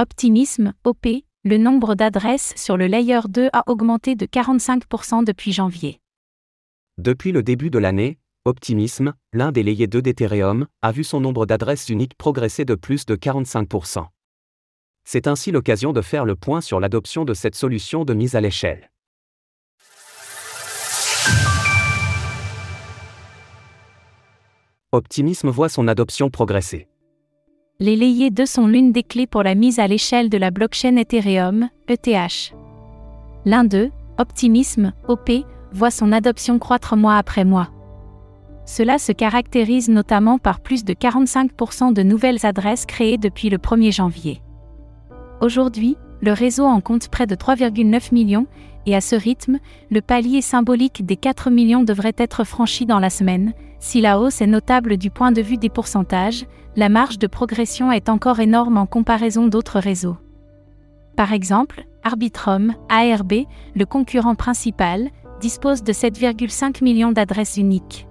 Optimisme, OP, le nombre d'adresses sur le layer 2 a augmenté de 45% depuis janvier. Depuis le début de l'année, Optimism, l'un des layers 2 d'Ethereum, a vu son nombre d'adresses uniques progresser de plus de 45%. C'est ainsi l'occasion de faire le point sur l'adoption de cette solution de mise à l'échelle. Optimism voit son adoption progresser. Les layers 2 sont l'une des clés pour la mise à l'échelle de la blockchain Ethereum, ETH. L'un d'eux, Optimism, OP, voit son adoption croître mois après mois. Cela se caractérise notamment par plus de 45% de nouvelles adresses créées depuis le 1er janvier. Aujourd'hui, le réseau en compte près de 3,9 millions, et à ce rythme, le palier symbolique des 4 millions devrait être franchi dans la semaine. Si la hausse est notable du point de vue des pourcentages, la marge de progression est encore énorme en comparaison d'autres réseaux. Par exemple, Arbitrum, ARB, le concurrent principal, dispose de 7,5 millions d'adresses uniques.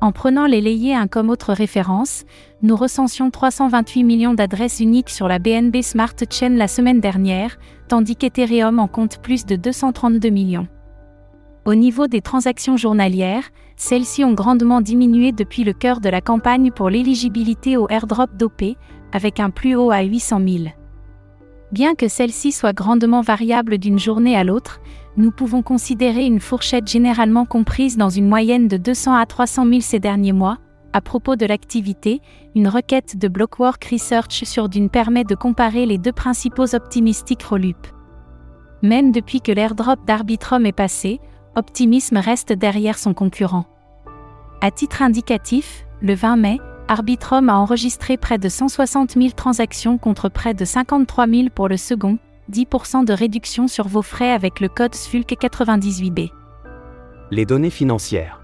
En prenant les layers 1 comme autre référence, nous recensions 328 millions d'adresses uniques sur la BNB Smart Chain la semaine dernière, tandis qu'Ethereum en compte plus de 232 millions. Au niveau des transactions journalières, celles-ci ont grandement diminué depuis le cœur de la campagne pour l'éligibilité au airdrop d'OP, avec un plus haut à 800 000. Bien que celle-ci soit grandement variable d'une journée à l'autre, nous pouvons considérer une fourchette généralement comprise dans une moyenne de 200 à 300 000 ces derniers mois. À propos de l'activité, une requête de Blockwork Research sur Dune permet de comparer les deux principaux optimistiques Rolup. Même depuis que l'airdrop d'Arbitrum est passé, Optimism reste derrière son concurrent. À titre indicatif, le 20 mai, Arbitrum a enregistré près de 160 000 transactions contre près de 53 000 pour le second, 10% de réduction sur vos frais avec le code SFULC98B. Les données financières.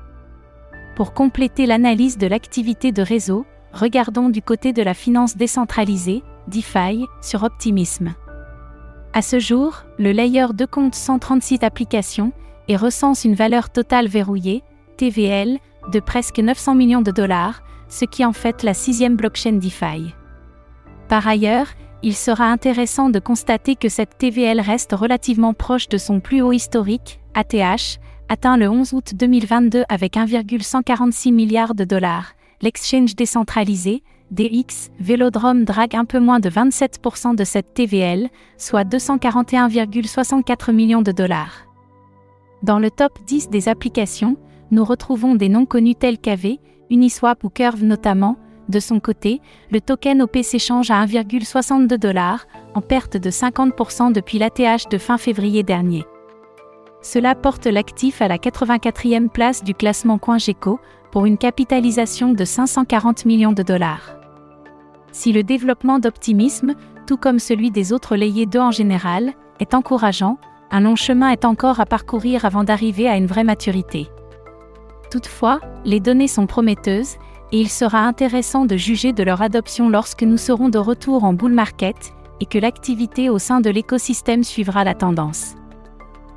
Pour compléter l'analyse de l'activité de réseau, regardons du côté de la finance décentralisée, DeFi, sur Optimism. À ce jour, le layer 2 compte 136 applications et recense une valeur totale verrouillée, TVL, de presque 900 millions de dollars, ce qui en fait la sixième blockchain DeFi. Par ailleurs, il sera intéressant de constater que cette TVL reste relativement proche de son plus haut historique, ATH, atteint le 11 août 2022 avec 1,146 milliards de dollars. L'exchange décentralisé, DX, Vélodrome drague un peu moins de 27% de cette TVL, soit 241,64 millions de dollars. Dans le top 10 des applications, nous retrouvons des noms connus tels qu'AV, Uniswap ou Curve notamment. De son côté, le token OP s'échange à 1,62 dollars, en perte de 50% depuis l'ATH de fin février dernier. Cela porte l'actif à la 84e place du classement CoinGecko, pour une capitalisation de 540 millions de dollars. Si le développement d'optimisme, tout comme celui des autres layers 2 en général, est encourageant, un long chemin est encore à parcourir avant d'arriver à une vraie maturité. Toutefois, les données sont prometteuses, et il sera intéressant de juger de leur adoption lorsque nous serons de retour en bull market, et que l'activité au sein de l'écosystème suivra la tendance.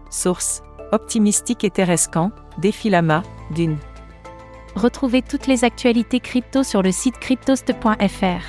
Source Optimistique et Terrescan, Défilama, Dune. Retrouvez toutes les actualités crypto sur le site cryptost.fr.